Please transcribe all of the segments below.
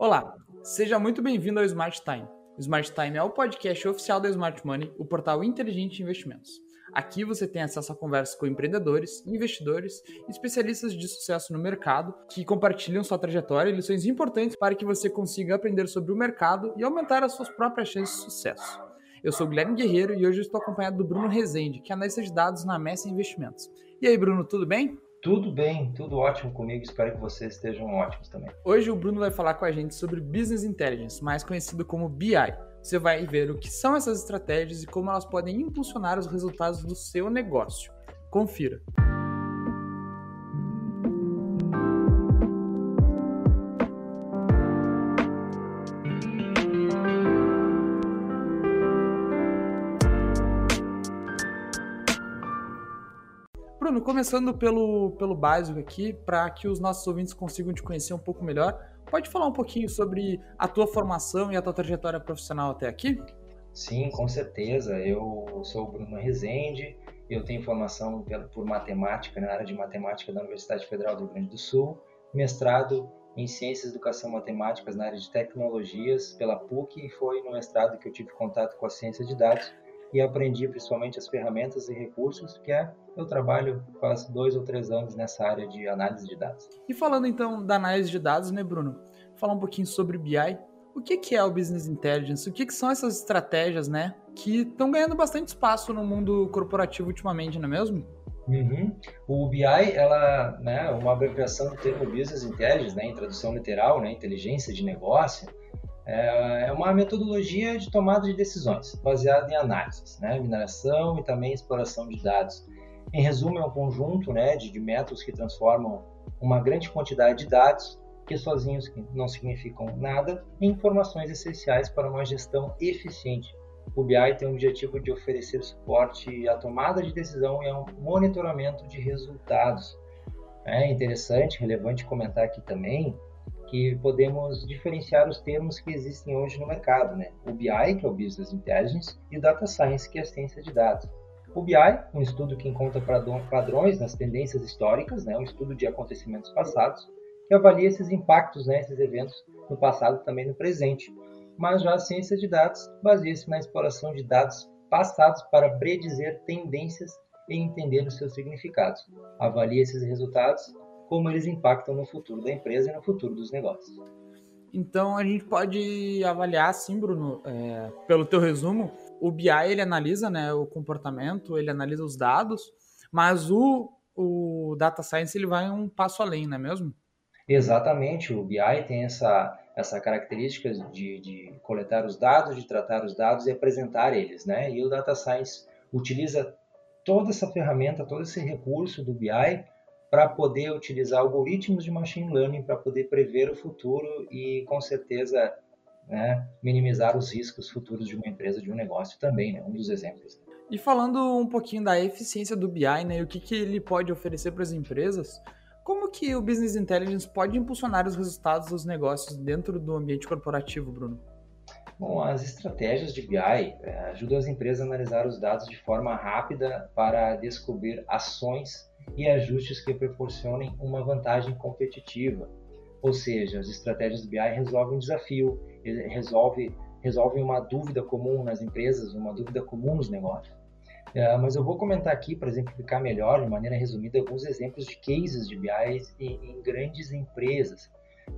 Olá, seja muito bem-vindo ao Smart Time. O Smart Time é o podcast oficial da Smart Money, o portal inteligente de investimentos. Aqui você tem acesso a conversas com empreendedores, investidores e especialistas de sucesso no mercado que compartilham sua trajetória e lições importantes para que você consiga aprender sobre o mercado e aumentar as suas próprias chances de sucesso. Eu sou Guilherme Guerreiro e hoje estou acompanhado do Bruno Rezende, que é analista de dados na Messa Investimentos. E aí, Bruno, tudo bem? Tudo bem, tudo ótimo comigo. Espero que vocês estejam ótimos também. Hoje o Bruno vai falar com a gente sobre Business Intelligence, mais conhecido como BI. Você vai ver o que são essas estratégias e como elas podem impulsionar os resultados do seu negócio. Confira. Começando pelo, pelo básico aqui, para que os nossos ouvintes consigam te conhecer um pouco melhor, pode falar um pouquinho sobre a tua formação e a tua trajetória profissional até aqui? Sim, com certeza. Eu sou o Bruno Rezende, eu tenho formação por matemática, na área de matemática da Universidade Federal do Rio Grande do Sul, mestrado em Ciências e Educação Matemáticas na área de Tecnologias pela PUC e foi no mestrado que eu tive contato com a ciência de dados e aprendi principalmente as ferramentas e recursos que é eu trabalho faz dois ou três anos nessa área de análise de dados. E falando então da análise de dados, né, Bruno? Falar um pouquinho sobre BI. O que, que é o Business Intelligence? O que, que são essas estratégias, né, que estão ganhando bastante espaço no mundo corporativo ultimamente, não é mesmo? Uhum. O BI, ela, né, uma abreviação do termo Business Intelligence, né, em tradução literal, né, inteligência de negócio, é, é uma metodologia de tomada de decisões baseada em análises, né? mineração e também exploração de dados. Em resumo, é um conjunto né, de, de métodos que transformam uma grande quantidade de dados, que sozinhos não significam nada, em informações essenciais para uma gestão eficiente. O BI tem o objetivo de oferecer suporte à tomada de decisão e ao monitoramento de resultados. É interessante, relevante comentar aqui também que podemos diferenciar os termos que existem hoje no mercado, né? O BI, que é o Business Intelligence, e o Data Science, que é a ciência de dados. O BI, um estudo que encontra padrões nas tendências históricas, né? um estudo de acontecimentos passados, que avalia esses impactos, né? esses eventos no passado também no presente. Mas já a ciência de dados baseia-se na exploração de dados passados para predizer tendências e entender os seus significados. Avalia esses resultados como eles impactam no futuro da empresa e no futuro dos negócios. Então a gente pode avaliar, sim, Bruno, é, pelo teu resumo, o BI ele analisa né, o comportamento, ele analisa os dados, mas o, o Data Science ele vai um passo além, não é mesmo? Exatamente, o BI tem essa, essa característica de, de coletar os dados, de tratar os dados e apresentar eles, né? E o Data Science utiliza toda essa ferramenta, todo esse recurso do BI para poder utilizar algoritmos de machine learning para poder prever o futuro e, com certeza, né, minimizar os riscos futuros de uma empresa, de um negócio também, né, um dos exemplos. E falando um pouquinho da eficiência do BI, né, o que, que ele pode oferecer para as empresas, como que o Business Intelligence pode impulsionar os resultados dos negócios dentro do ambiente corporativo, Bruno? Bom, as estratégias de BI é, ajudam as empresas a analisar os dados de forma rápida para descobrir ações e ajustes que proporcionem uma vantagem competitiva. Ou seja, as estratégias BI resolvem um desafio, resolve, resolvem uma dúvida comum nas empresas, uma dúvida comum nos negócios. Uh, mas eu vou comentar aqui, para exemplificar melhor, de maneira resumida, alguns exemplos de cases de BI em, em grandes empresas.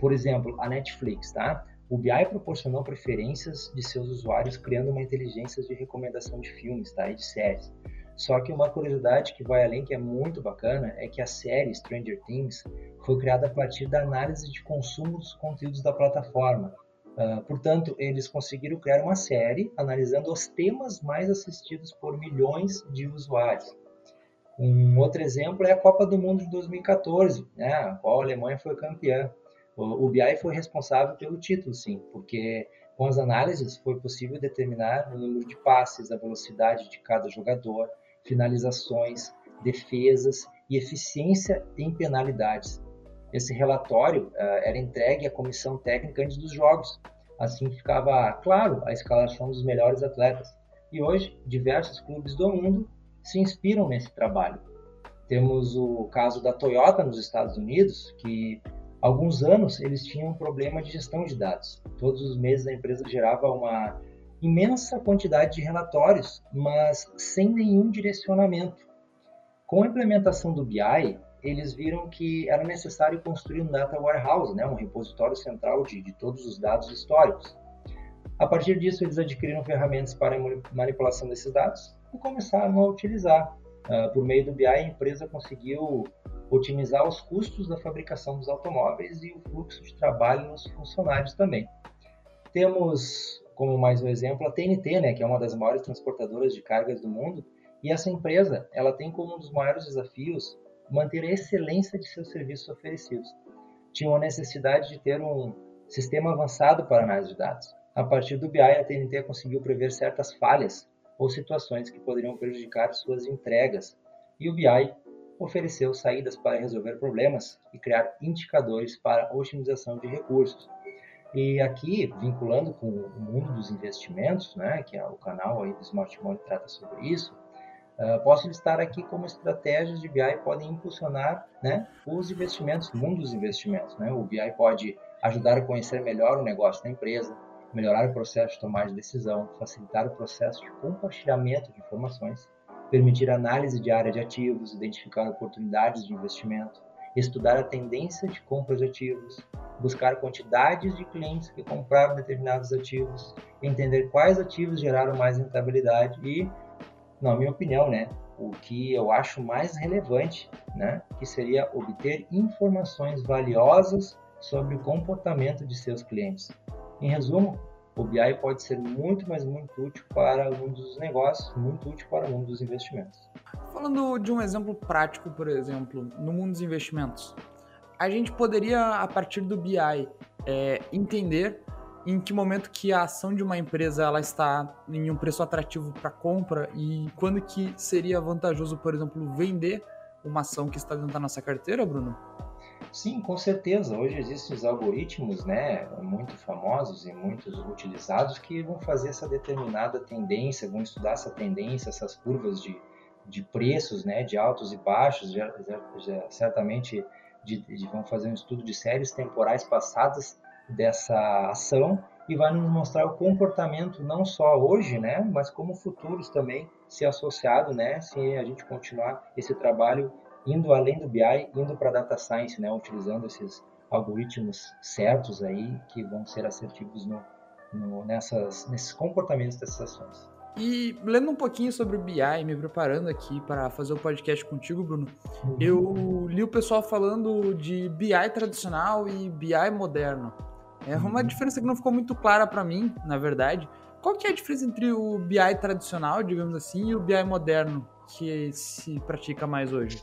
Por exemplo, a Netflix, tá? O BI proporcionou preferências de seus usuários criando uma inteligência de recomendação de filmes tá? e de séries. Só que uma curiosidade que vai além, que é muito bacana, é que a série Stranger Things foi criada a partir da análise de consumo dos conteúdos da plataforma. Uh, portanto, eles conseguiram criar uma série analisando os temas mais assistidos por milhões de usuários. Um outro exemplo é a Copa do Mundo de 2014, né, a qual a Alemanha foi campeã. O, o BI foi responsável pelo título, sim, porque com as análises foi possível determinar o número de passes, a velocidade de cada jogador, finalizações, defesas e eficiência em penalidades. Esse relatório uh, era entregue à comissão técnica antes dos jogos. Assim ficava claro a escalação dos melhores atletas. E hoje, diversos clubes do mundo se inspiram nesse trabalho. Temos o caso da Toyota nos Estados Unidos, que alguns anos eles tinham um problema de gestão de dados. Todos os meses a empresa gerava uma imensa quantidade de relatórios, mas sem nenhum direcionamento. Com a implementação do BI, eles viram que era necessário construir um data warehouse, né, um repositório central de, de todos os dados históricos. A partir disso, eles adquiriram ferramentas para manipulação desses dados e começaram a utilizar. Uh, por meio do BI, a empresa conseguiu otimizar os custos da fabricação dos automóveis e o fluxo de trabalho nos funcionários também. Temos como mais um exemplo a TNT, né, que é uma das maiores transportadoras de cargas do mundo, e essa empresa, ela tem como um dos maiores desafios manter a excelência de seus serviços oferecidos. Tinha a necessidade de ter um sistema avançado para análise de dados. A partir do BI, a TNT conseguiu prever certas falhas ou situações que poderiam prejudicar suas entregas, e o BI ofereceu saídas para resolver problemas e criar indicadores para otimização de recursos. E aqui, vinculando com o mundo dos investimentos, né, que é o canal aí do Smart Money trata sobre isso, uh, posso listar aqui como estratégias de BI podem impulsionar né, os investimentos, o mundo dos investimentos. Né? O BI pode ajudar a conhecer melhor o negócio da empresa, melhorar o processo de tomada de decisão, facilitar o processo de compartilhamento de informações, permitir análise diária de ativos, identificar oportunidades de investimento, estudar a tendência de compra de ativos, buscar quantidades de clientes que compraram determinados ativos, entender quais ativos geraram mais rentabilidade e, na minha opinião, né, o que eu acho mais relevante, né, que seria obter informações valiosas sobre o comportamento de seus clientes. Em resumo, o BI pode ser muito, mas muito útil para o mundo dos negócios, muito útil para o mundo dos investimentos. Falando de um exemplo prático, por exemplo, no mundo dos investimentos, a gente poderia, a partir do BI, é, entender em que momento que a ação de uma empresa ela está em um preço atrativo para compra e quando que seria vantajoso, por exemplo, vender uma ação que está dentro da nossa carteira, Bruno? Sim, com certeza. Hoje existem os algoritmos, né, muito famosos e muitos utilizados que vão fazer essa determinada tendência, vão estudar essa tendência, essas curvas de, de preços, né, de altos e baixos, já, já, certamente de, de, vão fazer um estudo de séries temporais passadas dessa ação e vai nos mostrar o comportamento não só hoje, né, mas como futuros também, se associado, né, se a gente continuar esse trabalho indo além do BI, indo para data science, né, utilizando esses algoritmos certos aí que vão ser assertivos no, no, nessas, nesses comportamentos dessas ações. E lendo um pouquinho sobre o BI, me preparando aqui para fazer o podcast contigo, Bruno, eu li o pessoal falando de BI tradicional e BI moderno. É uma uhum. diferença que não ficou muito clara para mim, na verdade. Qual que é a diferença entre o BI tradicional, digamos assim, e o BI moderno que se pratica mais hoje?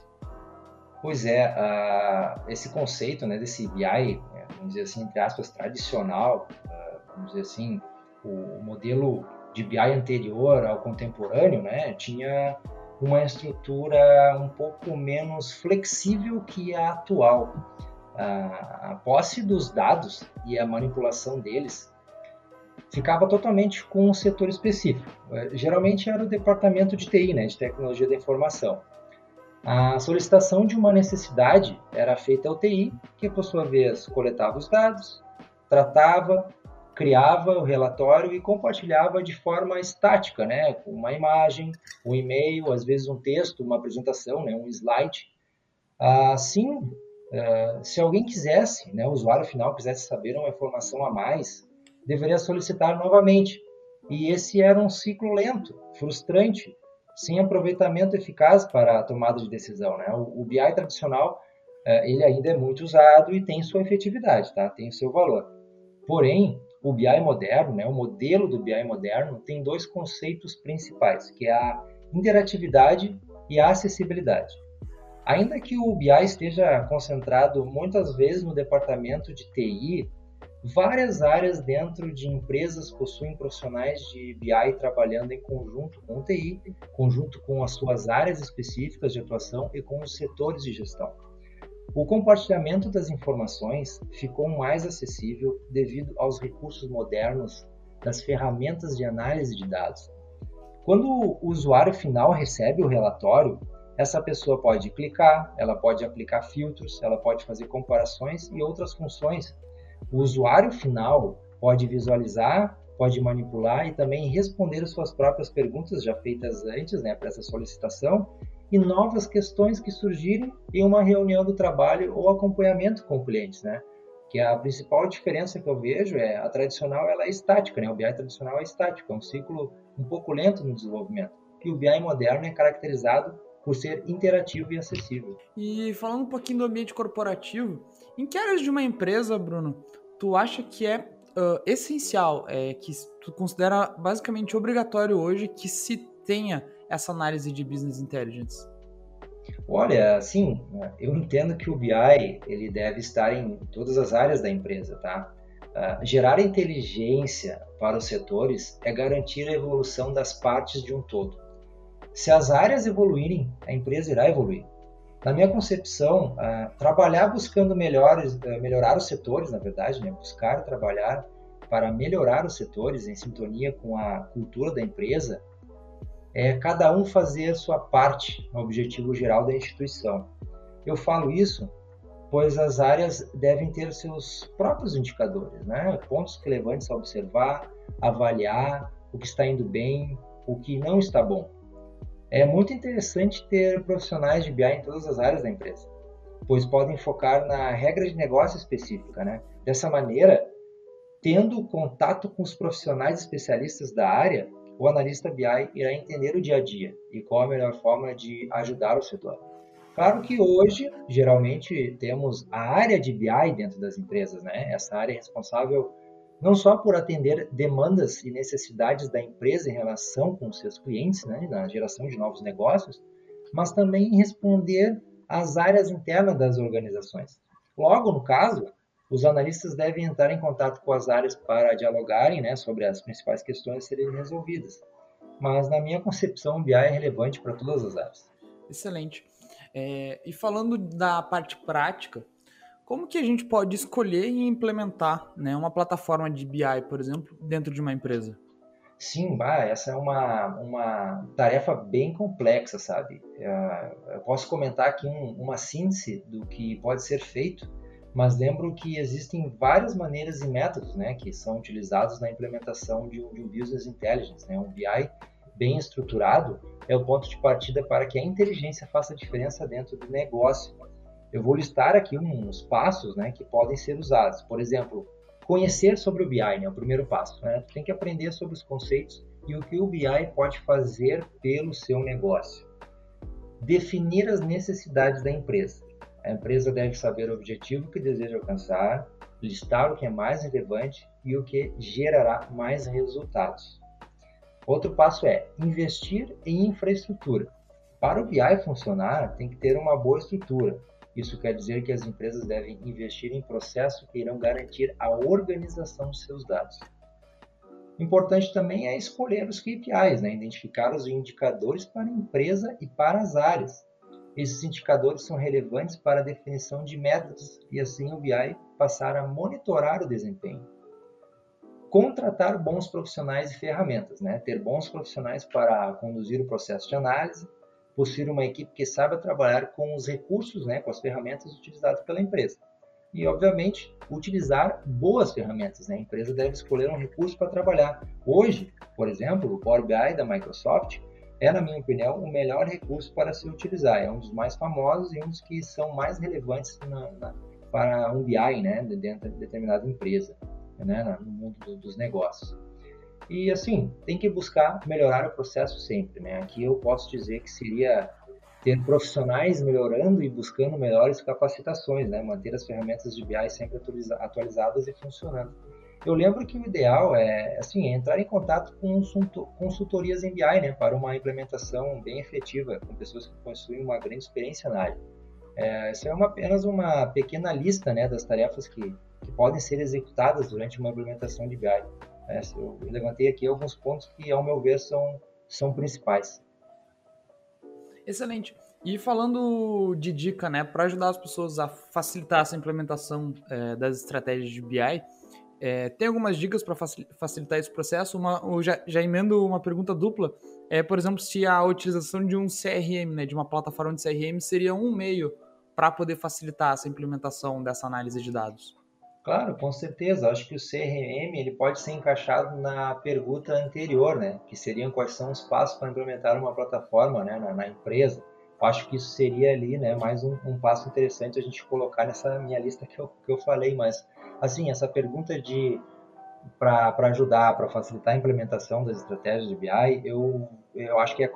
Pois é, uh, esse conceito né, desse BI, né, vamos dizer assim, entre aspas, tradicional, uh, vamos dizer assim, o modelo de BI anterior ao contemporâneo, né, tinha uma estrutura um pouco menos flexível que a atual. A posse dos dados e a manipulação deles ficava totalmente com um setor específico. Geralmente era o departamento de TI, né, de tecnologia da informação. A solicitação de uma necessidade era feita ao TI, que por sua vez coletava os dados, tratava, criava o relatório e compartilhava de forma estática, né, com uma imagem, um e-mail, às vezes um texto, uma apresentação, né, um slide. Assim, eh, se alguém quisesse, né, o usuário final quisesse saber uma informação a mais, deveria solicitar novamente. E esse era um ciclo lento, frustrante, sem aproveitamento eficaz para a tomada de decisão. Né? O, BI tradicional é, ele ainda é muito usado e tem sua efetividade, tá? tem seu valor. Porém, o BI moderno, né, o modelo do BI moderno, tem dois conceitos principais, que é a interatividade e a acessibilidade. Ainda que o BI esteja concentrado muitas vezes no departamento de TI, Várias áreas dentro de empresas possuem profissionais de BI trabalhando em conjunto com o TI, conjunto com as suas áreas específicas de atuação e com os setores de gestão. O compartilhamento das informações ficou mais acessível devido aos recursos modernos das ferramentas de análise de dados. Quando o usuário final recebe o relatório, essa pessoa pode clicar, ela pode aplicar filtros, ela pode fazer comparações e outras funções. O usuário final pode visualizar, pode manipular e também responder as suas próprias perguntas já feitas antes, né, para essa solicitação e novas questões que surgirem em uma reunião do trabalho ou acompanhamento com clientes, né? Que a principal diferença que eu vejo é a tradicional ela é estática, né? O BI tradicional é estático, é um ciclo um pouco lento no desenvolvimento. E o BI moderno é caracterizado por ser interativo e acessível. E falando um pouquinho do ambiente corporativo, em que áreas de uma empresa, Bruno, tu acha que é uh, essencial, é, que tu considera basicamente obrigatório hoje que se tenha essa análise de business intelligence? Olha, sim, eu entendo que o BI ele deve estar em todas as áreas da empresa, tá? Uh, gerar inteligência para os setores é garantir a evolução das partes de um todo. Se as áreas evoluírem, a empresa irá evoluir. Na minha concepção, uh, trabalhar buscando melhores, uh, melhorar os setores, na verdade, né? buscar trabalhar para melhorar os setores em sintonia com a cultura da empresa, é cada um fazer a sua parte no objetivo geral da instituição. Eu falo isso pois as áreas devem ter seus próprios indicadores, né? pontos relevantes a observar, avaliar o que está indo bem, o que não está bom. É muito interessante ter profissionais de BI em todas as áreas da empresa, pois podem focar na regra de negócio específica. Né? Dessa maneira, tendo contato com os profissionais especialistas da área, o analista BI irá entender o dia a dia e qual a melhor forma de ajudar o setor. Claro que hoje, geralmente, temos a área de BI dentro das empresas, né? Essa área é responsável não só por atender demandas e necessidades da empresa em relação com seus clientes, né, na geração de novos negócios, mas também responder às áreas internas das organizações. Logo, no caso, os analistas devem entrar em contato com as áreas para dialogarem né, sobre as principais questões a serem resolvidas. Mas, na minha concepção, o BI é relevante para todas as áreas. Excelente. É, e falando da parte prática, como que a gente pode escolher e implementar né, uma plataforma de BI, por exemplo, dentro de uma empresa? Sim, bah, essa é uma, uma tarefa bem complexa, sabe? É, eu posso comentar aqui um, uma síntese do que pode ser feito, mas lembro que existem várias maneiras e métodos né, que são utilizados na implementação de um, de um Business Intelligence, né, um BI bem estruturado é o ponto de partida para que a inteligência faça diferença dentro do negócio eu vou listar aqui uns passos né, que podem ser usados. Por exemplo, conhecer sobre o BI né, é o primeiro passo. Né? tem que aprender sobre os conceitos e o que o BI pode fazer pelo seu negócio. Definir as necessidades da empresa. A empresa deve saber o objetivo que deseja alcançar, listar o que é mais relevante e o que gerará mais resultados. Outro passo é investir em infraestrutura. Para o BI funcionar, tem que ter uma boa estrutura, isso quer dizer que as empresas devem investir em processos que irão garantir a organização de seus dados. Importante também é escolher os KPIs, né? identificar os indicadores para a empresa e para as áreas. Esses indicadores são relevantes para a definição de metas e assim o BI passar a monitorar o desempenho. Contratar bons profissionais e ferramentas, né? ter bons profissionais para conduzir o processo de análise, possuir uma equipe que saiba trabalhar com os recursos, né, com as ferramentas utilizadas pela empresa. E, obviamente, utilizar boas ferramentas. Né? A empresa deve escolher um recurso para trabalhar. Hoje, por exemplo, o Power BI da Microsoft é, na minha opinião, o melhor recurso para se utilizar. É um dos mais famosos e um dos que são mais relevantes na, na, para um BI né, dentro de determinada empresa, né, no mundo dos negócios. E assim, tem que buscar melhorar o processo sempre, né? Aqui eu posso dizer que seria ter profissionais melhorando e buscando melhores capacitações, né? Manter as ferramentas de BI sempre atualizadas e funcionando. Eu lembro que o ideal é, assim, entrar em contato com consultorias em BI, né? Para uma implementação bem efetiva, com pessoas que possuem uma grande experiência na área. É, essa é uma, apenas uma pequena lista, né? Das tarefas que, que podem ser executadas durante uma implementação de BI. É, eu levantei aqui alguns pontos que, ao meu ver, são, são principais. Excelente. E falando de dica, né, para ajudar as pessoas a facilitar essa implementação é, das estratégias de BI, É, tem algumas dicas para facilitar esse processo? Uma, já, já emendo uma pergunta dupla. É, por exemplo, se a utilização de um CRM, né, de uma plataforma de CRM, seria um meio para poder facilitar essa implementação dessa análise de dados. Claro, com certeza. Acho que o CRM ele pode ser encaixado na pergunta anterior, né? Que seriam quais são os passos para implementar uma plataforma né, na, na empresa. Acho que isso seria ali, né, mais um, um, passo interessante a gente colocar nessa minha lista que eu, que eu falei. Mas, assim, essa pergunta de para ajudar, para facilitar a implementação das estratégias de BI, eu, eu acho que é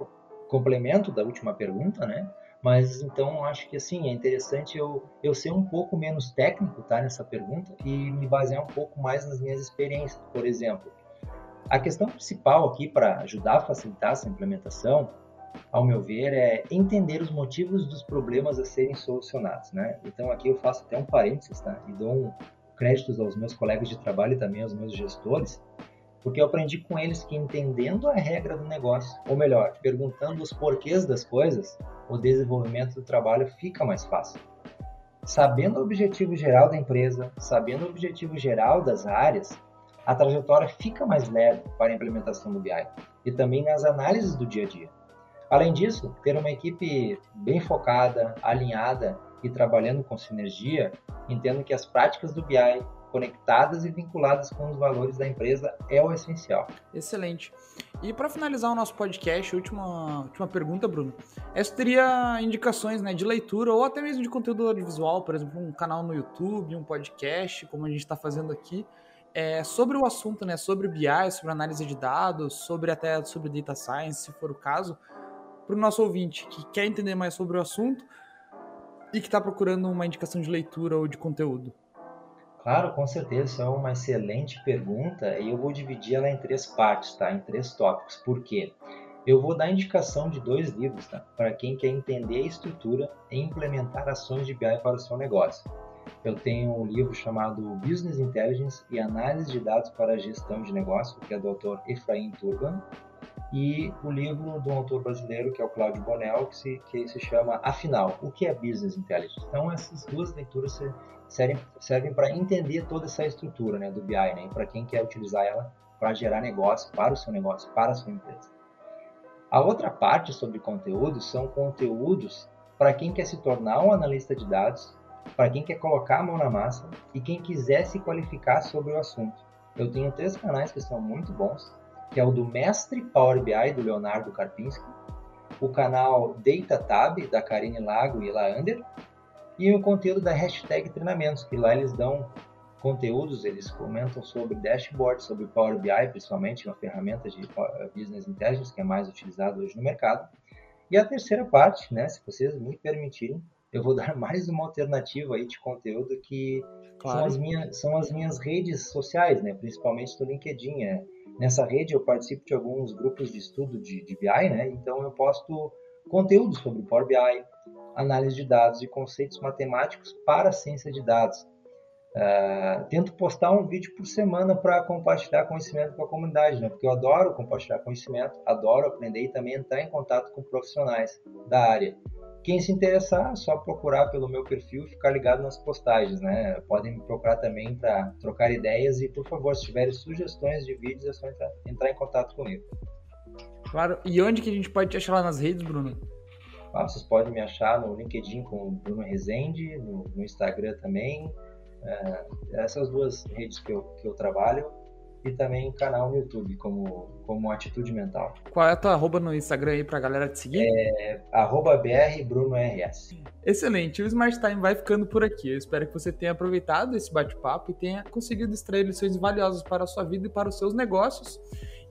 complemento da última pergunta, né? Mas então acho que assim é interessante eu, eu ser um pouco menos técnico tá, nessa pergunta e me basear um pouco mais nas minhas experiências. Por exemplo, a questão principal aqui para ajudar a facilitar essa implementação, ao meu ver, é entender os motivos dos problemas a serem solucionados. Né? Então aqui eu faço até um parênteses tá? e dou um, créditos aos meus colegas de trabalho e também aos meus gestores, porque eu aprendi com eles que entendendo a regra do negócio, ou melhor, perguntando os porquês das coisas, o desenvolvimento do trabalho fica mais fácil. Sabendo o objetivo geral da empresa, sabendo o objetivo geral das áreas, a trajetória fica mais leve para a implementação do BI e também nas análises do dia a dia. Além disso, ter uma equipe bem focada, alinhada e trabalhando com sinergia, entendo que as práticas do BI conectadas e vinculadas com os valores da empresa é o essencial. Excelente. E para finalizar o nosso podcast, última, última pergunta, Bruno. Essa teria indicações né, de leitura ou até mesmo de conteúdo audiovisual, por exemplo, um canal no YouTube, um podcast, como a gente está fazendo aqui, é, sobre o assunto, né, sobre BI, sobre análise de dados, sobre até sobre data science, se for o caso, para o nosso ouvinte que quer entender mais sobre o assunto e que está procurando uma indicação de leitura ou de conteúdo. Claro, com certeza, é uma excelente pergunta e eu vou dividir ela em três partes, tá? Em três tópicos. Por quê? Eu vou dar indicação de dois livros, tá? Para quem quer entender a estrutura e implementar ações de BI para o seu negócio. Eu tenho um livro chamado Business Intelligence e Análise de Dados para a Gestão de Negócio, que é do autor Efraim Turban, e o livro do autor brasileiro, que é o Cláudio Bonel, que se, que se chama Afinal, o que é Business Intelligence? Então, essas duas leituras servem, servem para entender toda essa estrutura né, do BI, né, para quem quer utilizar ela para gerar negócio para o seu negócio, para a sua empresa. A outra parte sobre conteúdos são conteúdos para quem quer se tornar um analista de dados, para quem quer colocar a mão na massa e quem quiser se qualificar sobre o assunto. Eu tenho três canais que são muito bons, que é o do Mestre Power BI, do Leonardo Karpinski, o canal DataTab, da Karine Lago e Lander, e o conteúdo da hashtag treinamentos, que lá eles dão conteúdos, eles comentam sobre dashboard, sobre Power BI, principalmente uma ferramenta de Business Intelligence que é mais utilizada hoje no mercado. E a terceira parte, né, se vocês me permitirem, eu vou dar mais uma alternativa aí de conteúdo que claro. são, as minhas, são as minhas redes sociais, né, principalmente do LinkedIn. É, Nessa rede eu participo de alguns grupos de estudo de, de BI, né? então eu posto conteúdos sobre Power BI, análise de dados e conceitos matemáticos para a ciência de dados. Uh, tento postar um vídeo por semana para compartilhar conhecimento com a comunidade, né? porque eu adoro compartilhar conhecimento, adoro aprender e também entrar em contato com profissionais da área. Quem se interessar, é só procurar pelo meu perfil e ficar ligado nas postagens, né? Podem me procurar também para trocar ideias e, por favor, se tiverem sugestões de vídeos, é só entrar, entrar em contato comigo. Claro. E onde que a gente pode te achar lá nas redes, Bruno? Ah, vocês podem me achar no LinkedIn com Bruno Rezende, no, no Instagram também. É, essas duas redes que eu, que eu trabalho e também canal no YouTube como, como Atitude Mental. Qual é a tua arroba no Instagram aí pra galera te seguir? É arroba BRBrunoRS. Excelente, o Smart Time vai ficando por aqui. Eu espero que você tenha aproveitado esse bate-papo e tenha conseguido extrair lições valiosas para a sua vida e para os seus negócios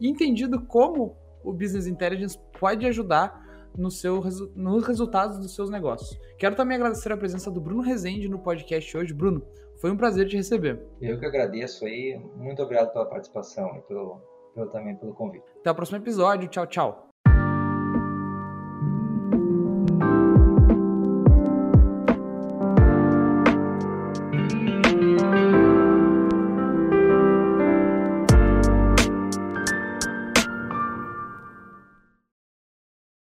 e entendido como o Business Intelligence pode ajudar no seu, nos resultados dos seus negócios. Quero também agradecer a presença do Bruno Rezende no podcast hoje. Bruno, foi um prazer te receber. Eu que agradeço aí. Muito obrigado pela participação e pelo, pelo, também pelo convite. Até o próximo episódio. Tchau, tchau.